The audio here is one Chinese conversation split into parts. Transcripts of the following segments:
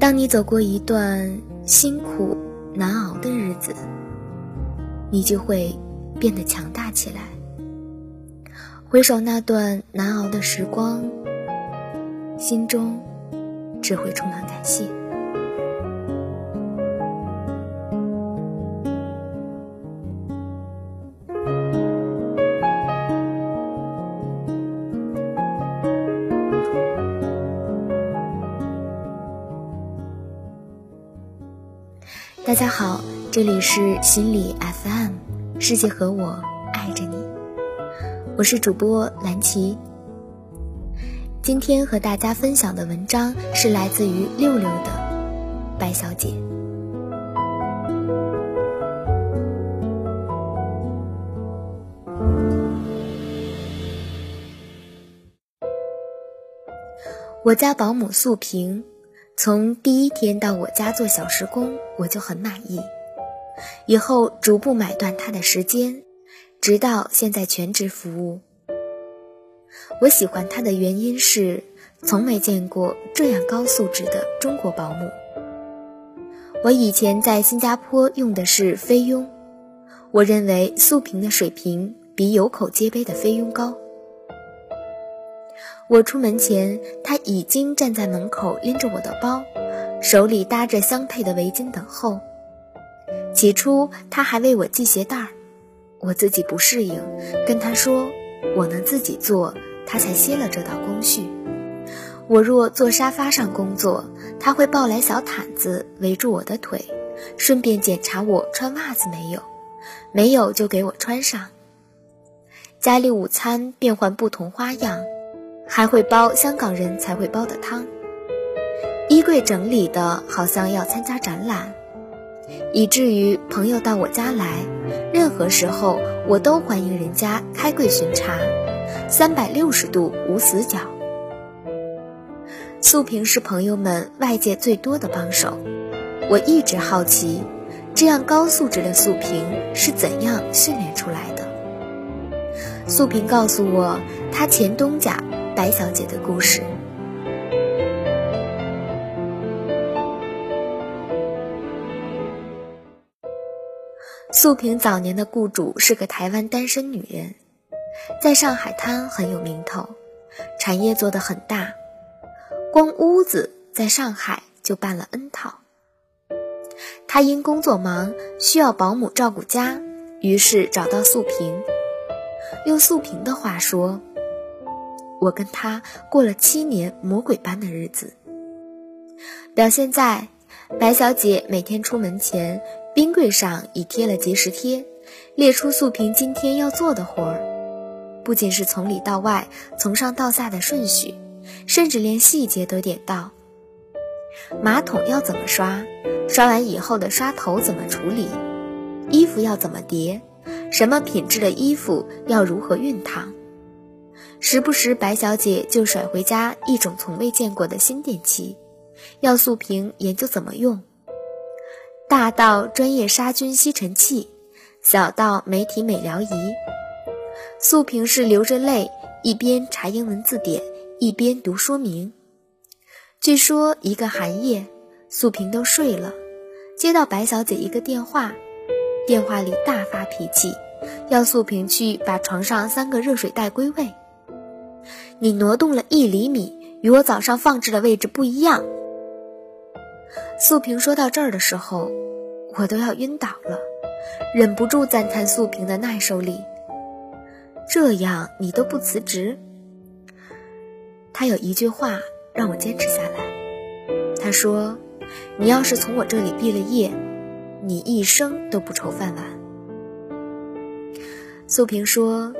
当你走过一段辛苦难熬的日子，你就会变得强大起来。回首那段难熬的时光，心中只会充满感谢。大家好，这里是心理 FM，世界和我爱着你，我是主播蓝琪。今天和大家分享的文章是来自于六六的白小姐。我家保姆素萍。从第一天到我家做小时工，我就很满意。以后逐步买断他的时间，直到现在全职服务。我喜欢他的原因是，从没见过这样高素质的中国保姆。我以前在新加坡用的是菲佣，我认为素萍的水平比有口皆碑的菲佣高。我出门前，他已经站在门口拎着我的包，手里搭着相配的围巾等候。起初他还为我系鞋带儿，我自己不适应，跟他说我能自己做，他才歇了这道工序。我若坐沙发上工作，他会抱来小毯子围住我的腿，顺便检查我穿袜子没有，没有就给我穿上。家里午餐变换不同花样。还会煲香港人才会煲的汤，衣柜整理的好像要参加展览，以至于朋友到我家来，任何时候我都欢迎人家开柜巡查，三百六十度无死角。素萍是朋友们外界最多的帮手，我一直好奇，这样高素质的素萍是怎样训练出来的。素萍告诉我，她前东家。白小姐的故事。素萍早年的雇主是个台湾单身女人，在上海滩很有名头，产业做得很大，光屋子在上海就办了 N 套。她因工作忙，需要保姆照顾家，于是找到素萍。用素萍的话说。我跟他过了七年魔鬼般的日子。表现在，白小姐每天出门前，冰柜上已贴了节食贴，列出素萍今天要做的活儿。不仅是从里到外、从上到下的顺序，甚至连细节都点到：马桶要怎么刷，刷完以后的刷头怎么处理，衣服要怎么叠，什么品质的衣服要如何熨烫。时不时，白小姐就甩回家一种从未见过的新电器，要素萍研究怎么用。大到专业杀菌吸尘器，小到媒体美疗仪，素萍是流着泪一边查英文字典一边读说明。据说一个寒夜，素萍都睡了，接到白小姐一个电话，电话里大发脾气，要素萍去把床上三个热水袋归位。你挪动了一厘米，与我早上放置的位置不一样。素萍说到这儿的时候，我都要晕倒了，忍不住赞叹素萍的耐受力。这样你都不辞职？他有一句话让我坚持下来，他说：“你要是从我这里毕了业，你一生都不愁饭碗。”素萍说。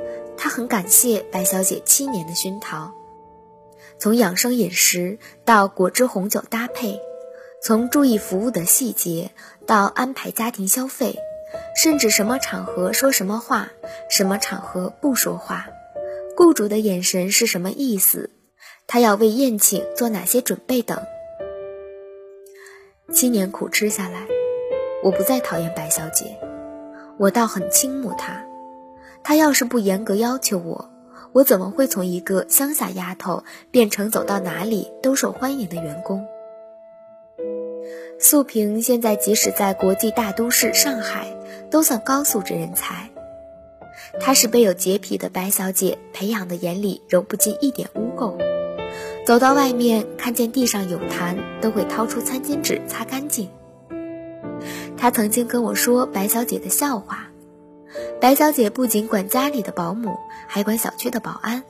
他很感谢白小姐七年的熏陶，从养生饮食到果汁红酒搭配，从注意服务的细节到安排家庭消费，甚至什么场合说什么话，什么场合不说话，雇主的眼神是什么意思，他要为宴请做哪些准备等。七年苦吃下来，我不再讨厌白小姐，我倒很倾慕她。他要是不严格要求我，我怎么会从一个乡下丫头变成走到哪里都受欢迎的员工？素萍现在即使在国际大都市上海，都算高素质人才。她是被有洁癖的白小姐培养的，眼里揉不进一点污垢。走到外面，看见地上有痰，都会掏出餐巾纸擦干净。她曾经跟我说白小姐的笑话：白小姐不仅管家里的保姆，还管小区的保安。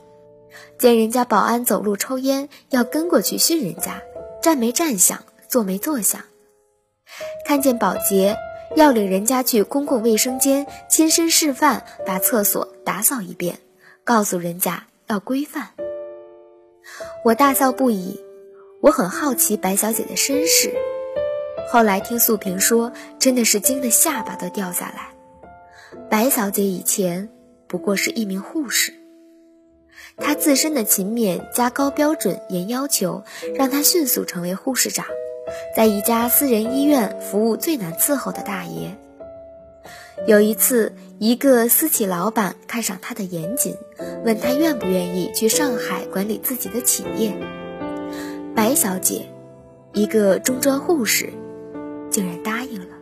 见人家保安走路抽烟，要跟过去训人家，站没站响，坐没坐响。看见保洁。要领人家去公共卫生间亲身示范，把厕所打扫一遍，告诉人家要规范。我大笑不已，我很好奇白小姐的身世。后来听素萍说，真的是惊得下巴都掉下来。白小姐以前不过是一名护士，她自身的勤勉加高标准严要求，让她迅速成为护士长。在一家私人医院服务最难伺候的大爷。有一次，一个私企老板看上他的严谨，问他愿不愿意去上海管理自己的企业。白小姐，一个中专护士，竟然答应了。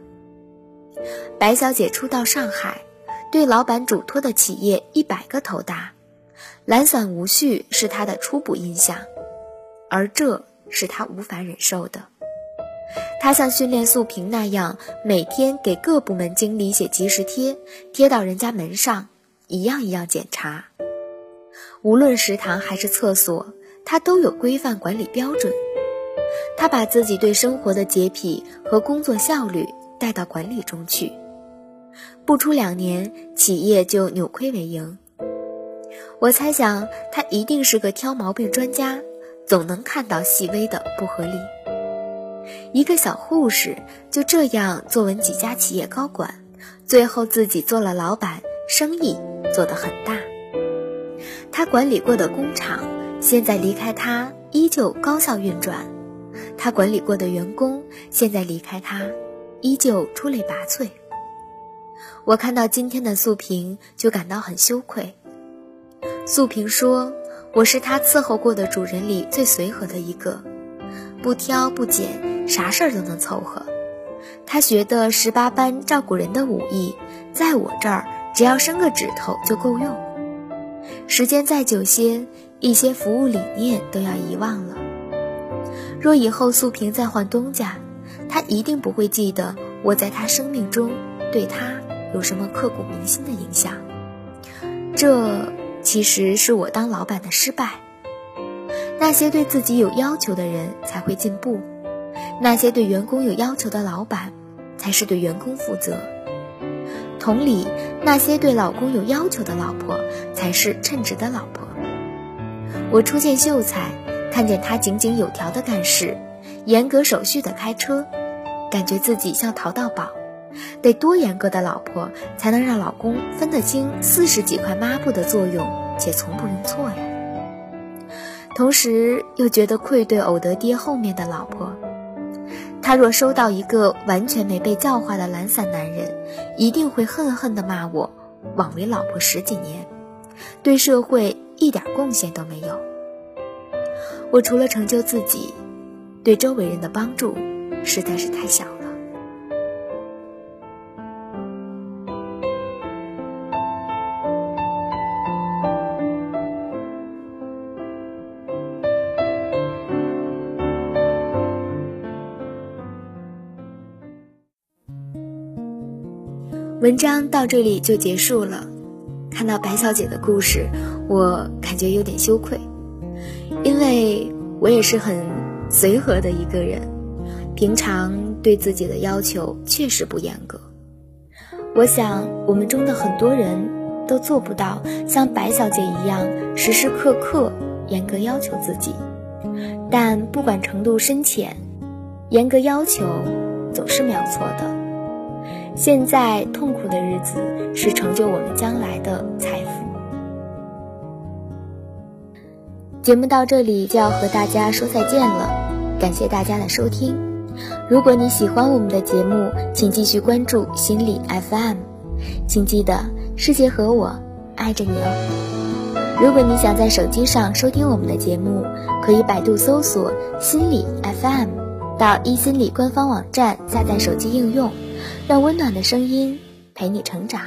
白小姐初到上海，对老板嘱托的企业一百个头大，懒散无序是她的初步印象，而这是她无法忍受的。她像训练素萍那样，每天给各部门经理写及时贴，贴到人家门上，一样一样检查。无论食堂还是厕所，她都有规范管理标准。她把自己对生活的洁癖和工作效率带到管理中去，不出两年，企业就扭亏为盈。我猜想，他一定是个挑毛病专家，总能看到细微的不合理。一个小护士就这样做稳几家企业高管，最后自己做了老板，生意做得很大。他管理过的工厂，现在离开他依旧高效运转；他管理过的员工，现在离开他依旧出类拔萃。我看到今天的素萍，就感到很羞愧。素萍说：“我是他伺候过的主人里最随和的一个，不挑不拣。”啥事儿都能凑合，他学的十八般照顾人的武艺，在我这儿只要伸个指头就够用。时间再久些，一些服务理念都要遗忘了。若以后素萍再换东家，他一定不会记得我在他生命中对他有什么刻骨铭心的影响。这其实是我当老板的失败。那些对自己有要求的人才会进步。那些对员工有要求的老板，才是对员工负责。同理，那些对老公有要求的老婆，才是称职的老婆。我初见秀才，看见他井井有条的干事，严格手续的开车，感觉自己像淘到宝。得多严格的老婆，才能让老公分得清四十几块抹布的作用，且从不认错呀？同时又觉得愧对偶得爹后面的老婆。他若收到一个完全没被教化的懒散男人，一定会恨恨地骂我，枉为老婆十几年，对社会一点贡献都没有。我除了成就自己，对周围人的帮助实在是太小了。文章到这里就结束了。看到白小姐的故事，我感觉有点羞愧，因为我也是很随和的一个人，平常对自己的要求确实不严格。我想我们中的很多人都做不到像白小姐一样时时刻刻严格要求自己，但不管程度深浅，严格要求总是没有错的。现在痛苦的日子是成就我们将来的财富。节目到这里就要和大家说再见了，感谢大家的收听。如果你喜欢我们的节目，请继续关注心理 FM，请记得世界和我爱着你哦。如果你想在手机上收听我们的节目，可以百度搜索心理 FM。到一心理官方网站下载手机应用，让温暖的声音陪你成长。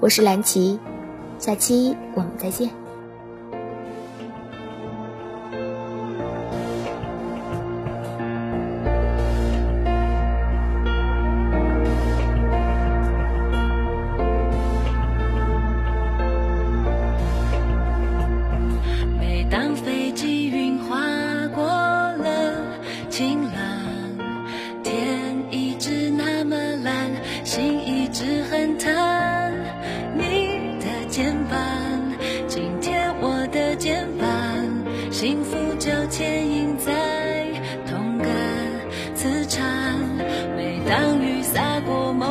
我是蓝琪，下期我们再见。当飞机云划过了晴朗天一直那么蓝心一直很疼你的肩膀紧贴我的肩膀幸福就牵引在同个磁场。每当雨洒过某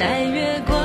在月光